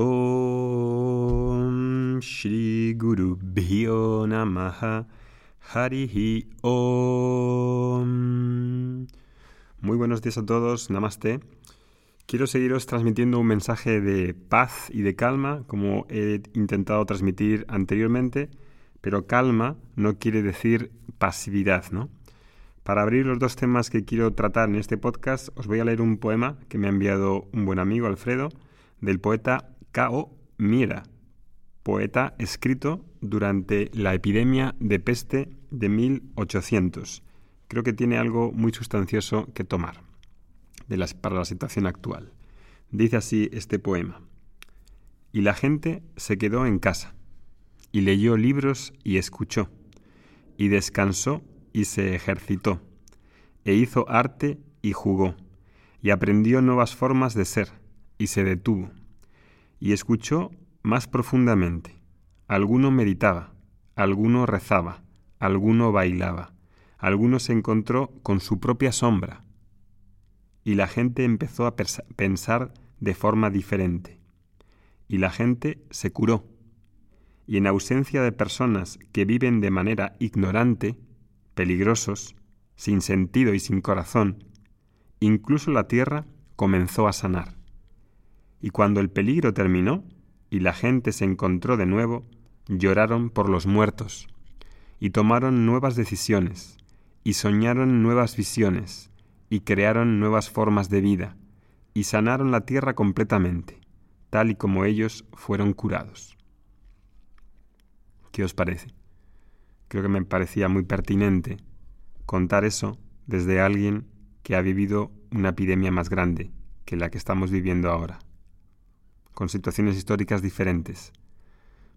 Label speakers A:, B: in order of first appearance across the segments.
A: Om Shri Guru Bhyo Namaha Harihi Om. Muy buenos días a todos, Namaste. Quiero seguiros transmitiendo un mensaje de paz y de calma, como he intentado transmitir anteriormente, pero calma no quiere decir pasividad, ¿no? Para abrir los dos temas que quiero tratar en este podcast, os voy a leer un poema que me ha enviado un buen amigo, Alfredo, del poeta K.O. Miera, poeta escrito durante la epidemia de peste de 1800. Creo que tiene algo muy sustancioso que tomar para la situación actual. Dice así este poema. Y la gente se quedó en casa, y leyó libros y escuchó, y descansó y se ejercitó, e hizo arte y jugó, y aprendió nuevas formas de ser, y se detuvo, y escuchó más profundamente. Alguno meditaba, alguno rezaba, alguno bailaba, alguno se encontró con su propia sombra, y la gente empezó a pensar de forma diferente, y la gente se curó, y en ausencia de personas que viven de manera ignorante, peligrosos, sin sentido y sin corazón, incluso la tierra comenzó a sanar. Y cuando el peligro terminó y la gente se encontró de nuevo, lloraron por los muertos, y tomaron nuevas decisiones, y soñaron nuevas visiones, y crearon nuevas formas de vida, y sanaron la tierra completamente, tal y como ellos fueron curados. ¿Qué os parece? creo que me parecía muy pertinente contar eso desde alguien que ha vivido una epidemia más grande que la que estamos viviendo ahora, con situaciones históricas diferentes,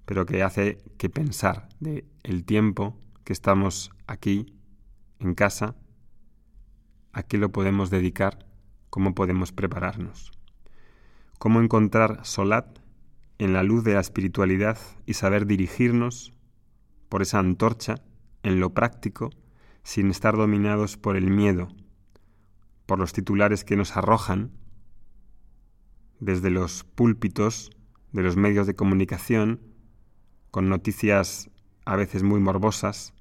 A: pero que hace que pensar de el tiempo que estamos aquí en casa, a qué lo podemos dedicar, cómo podemos prepararnos, cómo encontrar solat en la luz de la espiritualidad y saber dirigirnos por esa antorcha en lo práctico sin estar dominados por el miedo, por los titulares que nos arrojan desde los púlpitos de los medios de comunicación, con noticias a veces muy morbosas,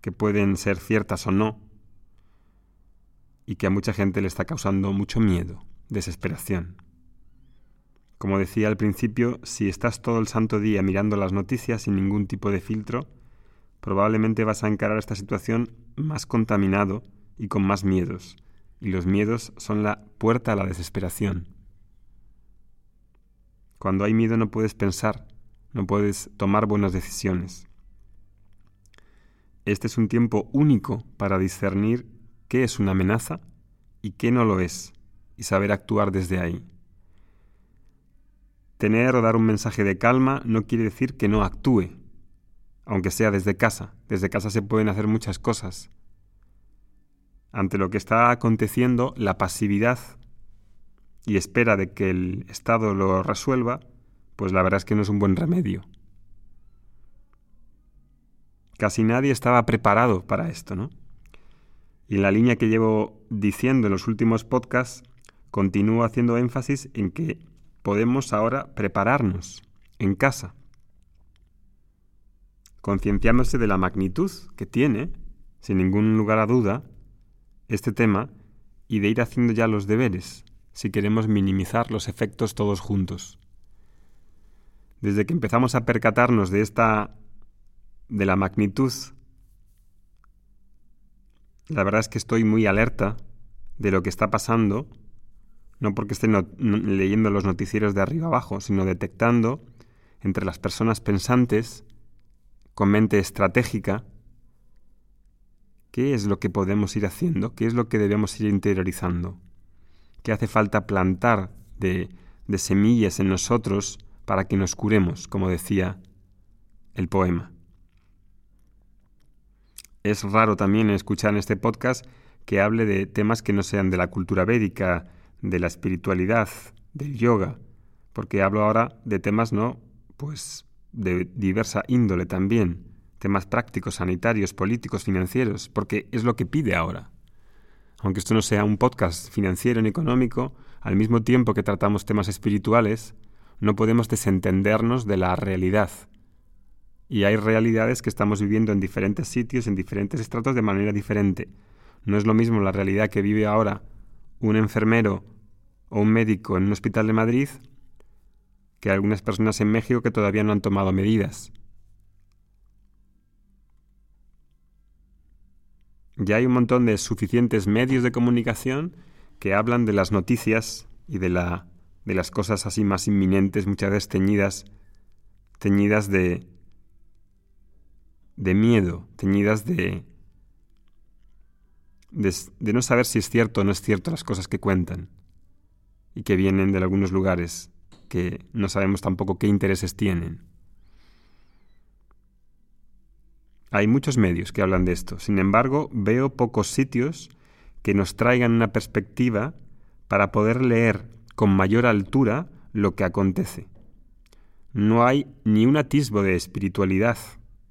A: que pueden ser ciertas o no, y que a mucha gente le está causando mucho miedo, desesperación. Como decía al principio, si estás todo el santo día mirando las noticias sin ningún tipo de filtro, probablemente vas a encarar esta situación más contaminado y con más miedos. Y los miedos son la puerta a la desesperación. Cuando hay miedo no puedes pensar, no puedes tomar buenas decisiones. Este es un tiempo único para discernir qué es una amenaza y qué no lo es, y saber actuar desde ahí. Tener o dar un mensaje de calma no quiere decir que no actúe, aunque sea desde casa. Desde casa se pueden hacer muchas cosas. Ante lo que está aconteciendo, la pasividad y espera de que el Estado lo resuelva, pues la verdad es que no es un buen remedio. Casi nadie estaba preparado para esto, ¿no? Y en la línea que llevo diciendo en los últimos podcasts, continúo haciendo énfasis en que podemos ahora prepararnos en casa, concienciándose de la magnitud que tiene, sin ningún lugar a duda, este tema y de ir haciendo ya los deberes si queremos minimizar los efectos todos juntos. Desde que empezamos a percatarnos de esta de la magnitud la verdad es que estoy muy alerta de lo que está pasando no porque esté leyendo los noticieros de arriba abajo, sino detectando entre las personas pensantes, con mente estratégica, qué es lo que podemos ir haciendo, qué es lo que debemos ir interiorizando, qué hace falta plantar de, de semillas en nosotros para que nos curemos, como decía el poema. Es raro también escuchar en este podcast que hable de temas que no sean de la cultura védica, de la espiritualidad, del yoga, porque hablo ahora de temas no, pues de diversa índole también, temas prácticos, sanitarios, políticos, financieros, porque es lo que pide ahora. Aunque esto no sea un podcast financiero ni económico, al mismo tiempo que tratamos temas espirituales, no podemos desentendernos de la realidad. Y hay realidades que estamos viviendo en diferentes sitios, en diferentes estratos de manera diferente. No es lo mismo la realidad que vive ahora un enfermero o un médico en un hospital de Madrid que algunas personas en México que todavía no han tomado medidas. Ya hay un montón de suficientes medios de comunicación que hablan de las noticias y de, la, de las cosas así más inminentes, muchas veces teñidas, teñidas de, de miedo, teñidas de, de, de no saber si es cierto o no es cierto las cosas que cuentan y que vienen de algunos lugares que no sabemos tampoco qué intereses tienen. Hay muchos medios que hablan de esto. Sin embargo, veo pocos sitios que nos traigan una perspectiva para poder leer con mayor altura lo que acontece. No hay ni un atisbo de espiritualidad,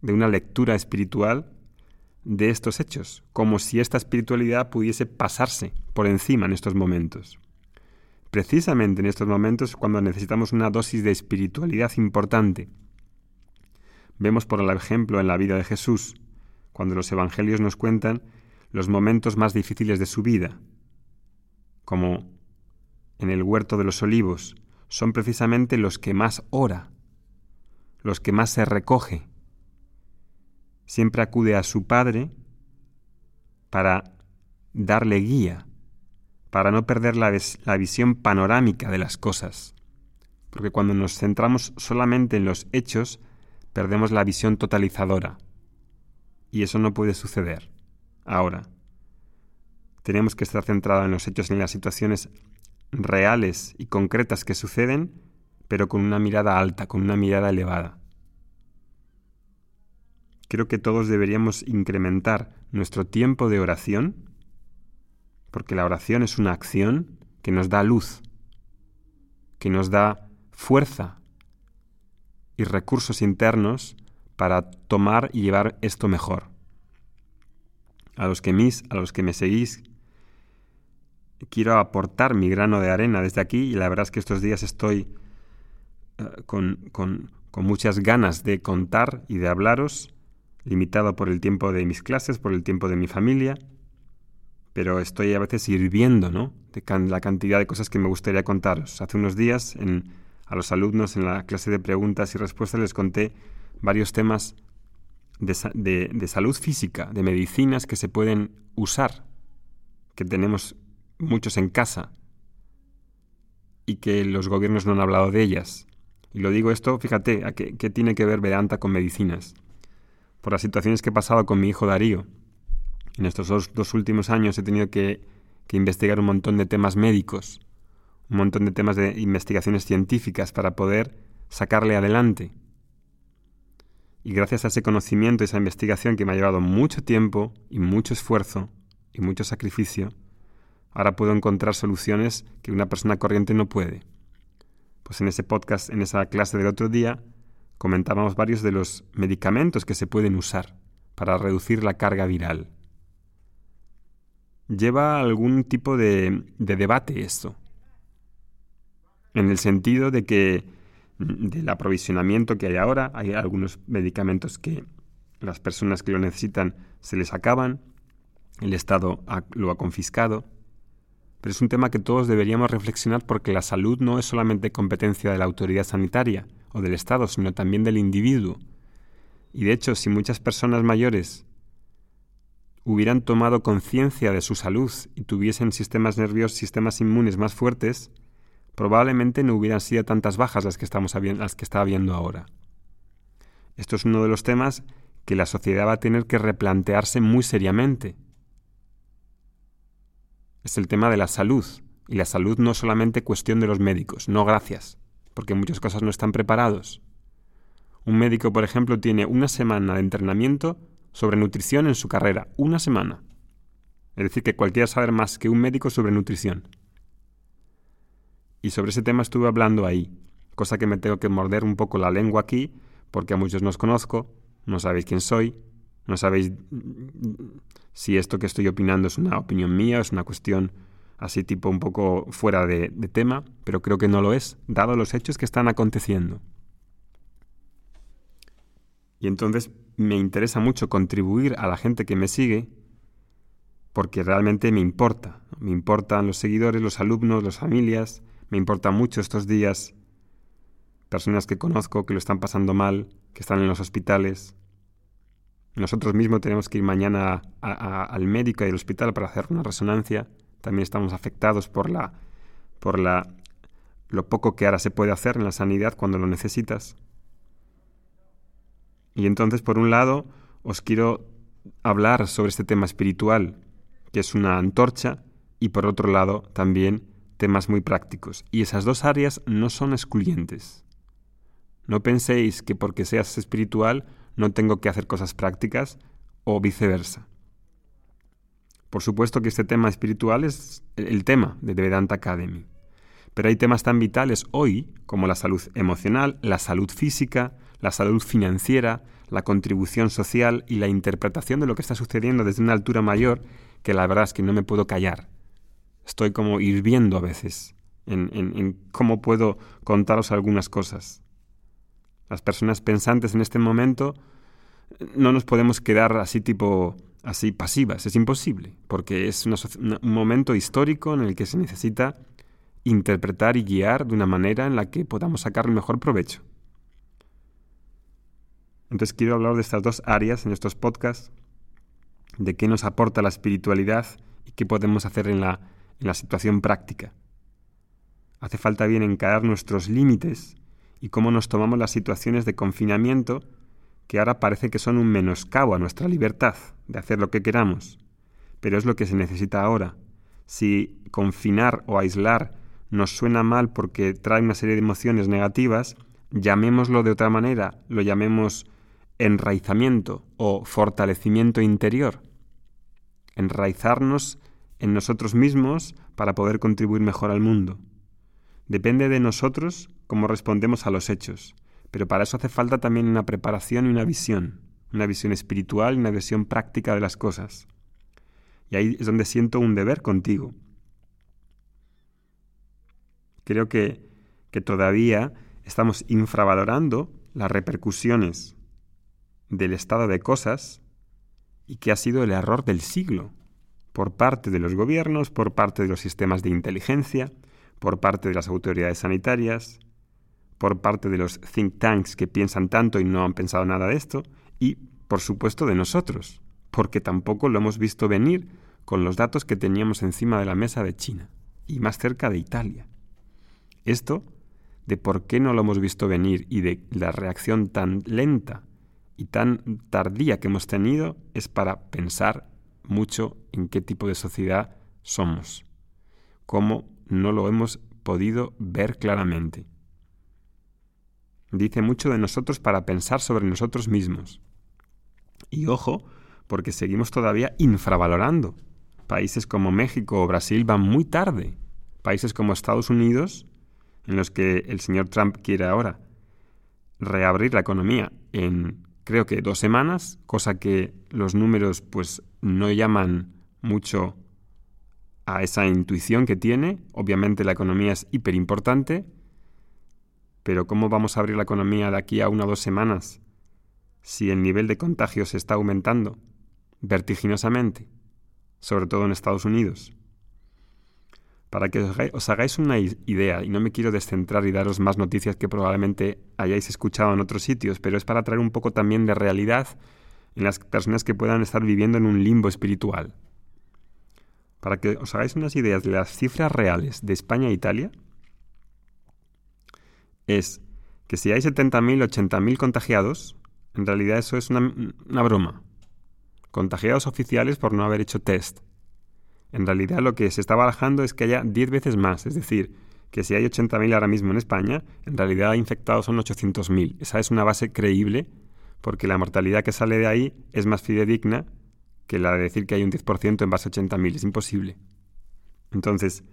A: de una lectura espiritual de estos hechos, como si esta espiritualidad pudiese pasarse por encima en estos momentos. Precisamente en estos momentos cuando necesitamos una dosis de espiritualidad importante, Vemos por ejemplo en la vida de Jesús, cuando los evangelios nos cuentan los momentos más difíciles de su vida, como en el huerto de los olivos, son precisamente los que más ora, los que más se recoge. Siempre acude a su Padre para darle guía, para no perder la, la, visión panorámica de las cosas. Porque cuando nos centramos solamente en los hechos, perdemos la visión totalizadora. Y eso no puede suceder. Ahora, tenemos que estar centrados en los hechos, en las situaciones reales y concretas que suceden, pero con una mirada alta, con una mirada elevada. Creo que todos deberíamos incrementar nuestro tiempo de oración, porque la oración es una acción que nos da luz, que nos da fuerza y recursos internos para tomar y llevar esto mejor. A los que mis, a los que me seguís, quiero aportar mi grano de arena desde aquí y la verdad es que estos días estoy eh, con, con, con muchas ganas de contar y de hablaros, limitado por el tiempo de mis clases, por el tiempo de mi familia, pero estoy a veces hirviendo, ¿no? De la cantidad de cosas que me gustaría contaros. Hace unos días en a los alumnos en la clase de preguntas y respuestas les conté varios temas de, salud física, de medicinas que se pueden usar, que tenemos muchos en casa y que los gobiernos no han hablado de ellas. Y lo digo esto, fíjate, ¿a qué, tiene que ver Vedanta con medicinas? Por las situaciones que he pasado con mi hijo Darío. En estos dos, últimos años he tenido que investigar un montón de temas médicos un montón de temas de investigaciones científicas para poder sacarle adelante. Y gracias a ese conocimiento y esa investigación que me ha llevado mucho tiempo y mucho esfuerzo y mucho sacrificio, ahora puedo encontrar soluciones que una persona corriente no puede. Pues en ese podcast, en esa clase del otro día, comentábamos varios de los medicamentos que se pueden usar para reducir la carga viral. Lleva algún tipo de, de debate esto en el sentido de que del aprovisionamiento que hay ahora, hay algunos medicamentos que las personas que lo necesitan se les acaban, el Estado lo ha confiscado, pero es un tema que todos deberíamos reflexionar porque la salud no es solamente competencia de la autoridad sanitaria o del Estado, sino también del individuo. Y de hecho, si muchas personas mayores hubieran tomado conciencia de su salud y tuviesen sistemas nerviosos, sistemas inmunes más fuertes, probablemente no hubieran sido tantas bajas las que, estamos las que está habiendo ahora. Esto es uno de los temas que la sociedad va a tener que replantearse muy seriamente. Es el tema de la salud. Y la salud no es solamente cuestión de los médicos, no gracias, porque muchas cosas no están preparados. Un médico, por ejemplo, tiene una semana de entrenamiento sobre nutrición en su carrera, una semana. Es decir, que cualquiera saber más que un médico sobre nutrición. Y sobre ese tema estuve hablando ahí, cosa que me tengo que morder un poco la lengua aquí, porque a muchos no os conozco, no sabéis quién soy, no sabéis si esto que estoy opinando es una opinión mía, es una cuestión así tipo un poco fuera de, de tema, pero creo que no lo es, dado los hechos que están aconteciendo. Y entonces me interesa mucho contribuir a la gente que me sigue porque realmente me importa. Me importan los seguidores, los alumnos, las familias, me importa mucho estos días personas que conozco que lo están pasando mal, que están en los hospitales. Nosotros mismos tenemos que ir mañana al médico y al hospital para hacer una resonancia. También estamos afectados por la por la lo poco que ahora se puede hacer en la sanidad cuando lo necesitas. Y entonces, por un lado, os quiero hablar sobre este tema espiritual, que es una antorcha, y por otro lado, también temas muy prácticos. Y esas dos áreas no son excluyentes. No penséis que porque seas espiritual no tengo que hacer cosas prácticas o viceversa. Por supuesto que este tema espiritual es el tema de Vedanta Academy. Pero hay temas tan vitales hoy como la salud emocional, la salud física, la salud financiera, la contribución social y la interpretación de lo que está sucediendo desde una altura mayor que la verdad es que no me puedo callar. Estoy como hirviendo a veces en, en cómo puedo contaros algunas cosas. Las personas pensantes en este momento no nos podemos quedar así tipo así pasivas, es imposible, porque es un momento histórico en el que se necesita interpretar y guiar de una manera en la que podamos sacar el mejor provecho. Entonces quiero hablar de estas dos áreas en estos podcasts, de qué nos aporta la espiritualidad y qué podemos hacer en la, en la situación práctica. Hace falta bien encarar nuestros límites y cómo nos tomamos las situaciones de confinamiento que ahora parece que son un menoscabo a nuestra libertad de hacer lo que queramos. Pero es lo que se necesita ahora. Si confinar o aislar nos suena mal porque trae una serie de emociones negativas, llamémoslo de otra manera, lo llamemos enraizamiento o fortalecimiento interior. Enraizarnos en nosotros mismos para poder contribuir mejor al mundo. Depende de nosotros cómo respondemos a los hechos, pero para eso hace falta también una preparación y una visión, una visión espiritual y una visión práctica de las cosas. Y ahí es donde siento un deber contigo. Creo que, que todavía estamos infravalorando las repercusiones del estado de cosas y que ha sido el error del siglo por parte de los gobiernos, por parte de los sistemas de inteligencia, por parte de las autoridades sanitarias, por parte de los think tanks que piensan tanto y no han pensado nada de esto, y por supuesto de nosotros, porque tampoco lo hemos visto venir con los datos que teníamos encima de la mesa de China y más cerca de Italia. Esto de por qué no lo hemos visto venir y de la reacción tan lenta y tan tardía que hemos tenido es para pensar mucho en qué tipo de sociedad somos, cómo no lo hemos podido ver claramente. Dice mucho de nosotros para pensar sobre nosotros mismos. Y ojo, porque seguimos todavía infravalorando. Países como México o Brasil van muy tarde. Países como Estados Unidos, en los que el señor Trump quiere ahora reabrir la economía en creo que dos semanas, cosa que los números pues no llaman mucho a esa intuición que tiene. Obviamente la economía es hiper importante, pero ¿cómo vamos a abrir la economía de aquí a una o dos semanas si el nivel de contagios está aumentando vertiginosamente, sobre todo en Estados Unidos? Para que os hagáis una idea, y no me quiero descentrar y daros más noticias que probablemente hayáis escuchado en otros sitios, pero es para traer un poco también de realidad en las personas que puedan estar viviendo en un limbo espiritual. Para que os hagáis unas ideas de las cifras reales de España e Italia, es que si hay 70.000, 80.000 contagiados, en realidad eso es una, una broma. Contagiados oficiales por no haber hecho test. En realidad lo que se está barajando es que haya 10 veces más, es decir, que si hay 80.000 ahora mismo en España, en realidad infectados son 800.000. Esa es una base creíble porque la mortalidad que sale de ahí es más fidedigna que la de decir que hay un 10% en base a 80.000. Es imposible. Entonces,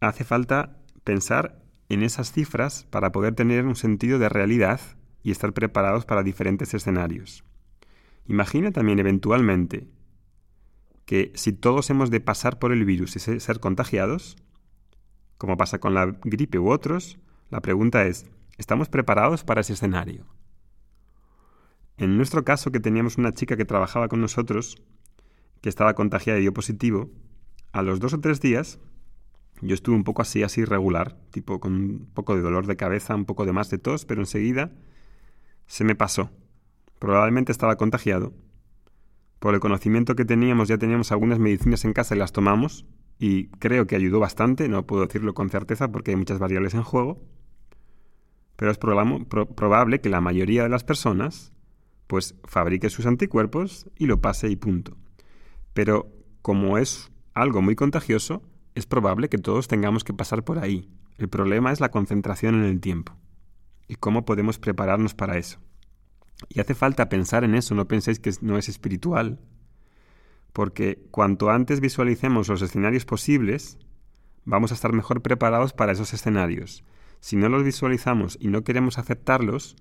A: hace falta pensar en esas cifras para poder tener un sentido de realidad y estar preparados para diferentes escenarios. Imagina también eventualmente que si todos hemos de pasar por el virus y ser contagiados, como pasa con la gripe u otros, la pregunta es, ¿estamos preparados para ese escenario? En nuestro caso, que teníamos una chica que trabajaba con nosotros, que estaba contagiada y dio positivo, a los dos o tres días yo estuve un poco así, así regular, tipo con un poco de dolor de cabeza, un poco de más de tos, pero enseguida se me pasó. Probablemente estaba contagiado. Por el conocimiento que teníamos, ya teníamos algunas medicinas en casa y las tomamos, y creo que ayudó bastante, no puedo decirlo con certeza porque hay muchas variables en juego, pero es probable que la mayoría de las personas pues fabrique sus anticuerpos y lo pase y punto. Pero como es algo muy contagioso, es probable que todos tengamos que pasar por ahí. El problema es la concentración en el tiempo y cómo podemos prepararnos para eso. Y hace falta pensar en eso, no penséis que no es espiritual, porque cuanto antes visualicemos los escenarios posibles, vamos a estar mejor preparados para esos escenarios. Si no los visualizamos y no queremos aceptarlos,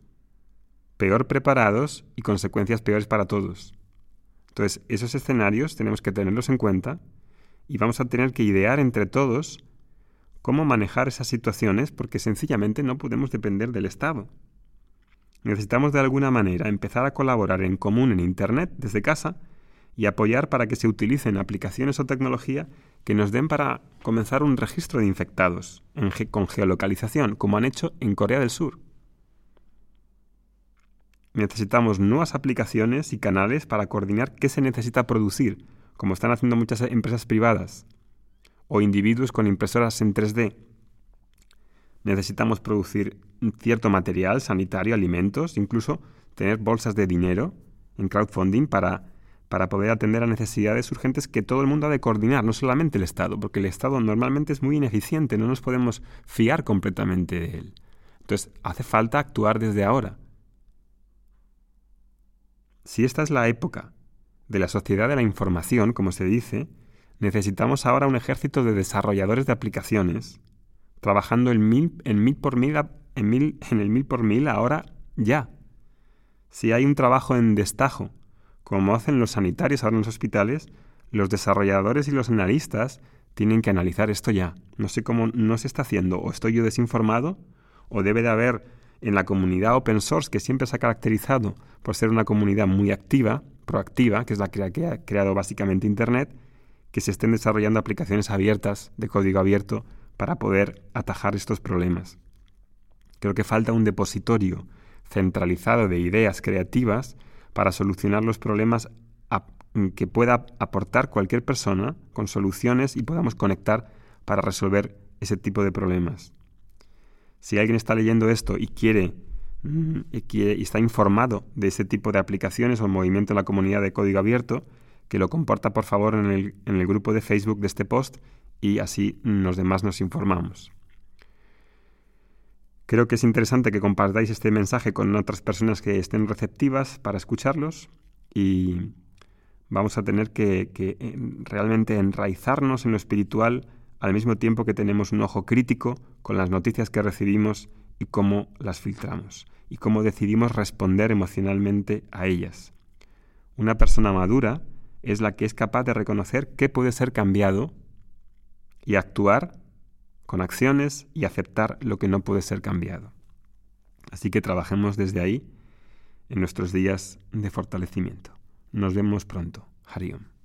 A: peor preparados y consecuencias peores para todos. Entonces, esos escenarios tenemos que tenerlos en cuenta y vamos a tener que idear entre todos cómo manejar esas situaciones porque sencillamente no podemos depender del Estado. Necesitamos de alguna manera empezar a colaborar en común en Internet desde casa y apoyar para que se utilicen aplicaciones o tecnología que nos den para comenzar un registro de infectados con geolocalización, como han hecho en Corea del Sur. Necesitamos nuevas aplicaciones y canales para coordinar qué se necesita producir como están haciendo muchas empresas privadas, o individuos con impresoras en 3D. Necesitamos producir cierto material sanitario, alimentos, incluso tener bolsas de dinero en crowdfunding para, para poder atender a necesidades urgentes que todo el mundo ha de coordinar, no solamente el Estado, porque el Estado normalmente es muy ineficiente, no nos podemos fiar completamente de él. Entonces, hace falta actuar desde ahora. Si esta es la época de la sociedad de la información, como se dice, necesitamos ahora un ejército de desarrolladores de aplicaciones, trabajando en mil, en mil por mil, en, mil, en el mil por mil ahora ya. Si hay un trabajo en destajo, como hacen los sanitarios ahora en los hospitales, los desarrolladores y los analistas tienen que analizar esto ya. No sé cómo no se está haciendo, o estoy yo desinformado, o debe de haber en la comunidad open source, que siempre se ha caracterizado por ser una comunidad muy activa, proactiva, que es la que ha creado básicamente Internet, que se estén desarrollando aplicaciones abiertas, de código abierto, para poder atajar estos problemas. Creo que falta un depositorio centralizado de ideas creativas para solucionar los problemas que pueda aportar cualquier persona con soluciones y podamos conectar para resolver ese tipo de problemas. Si alguien está leyendo esto y quiere Mm, y, está informado de ese tipo de aplicaciones o movimiento en la comunidad de código abierto, que lo comparta por favor el, en el grupo de Facebook de este post y así los demás nos informamos. Creo que es interesante que compartáis este mensaje con otras personas que estén receptivas para escucharlos y vamos a tener que, eh, realmente enraizarnos en lo espiritual al mismo tiempo que tenemos un ojo crítico con las noticias que recibimos y cómo las filtramos y cómo decidimos responder emocionalmente a ellas. Una persona madura es la que es capaz de reconocer qué puede ser cambiado y actuar con acciones y aceptar lo que no puede ser cambiado. Así que trabajemos desde ahí en nuestros días de fortalecimiento. Nos vemos pronto. Hariom.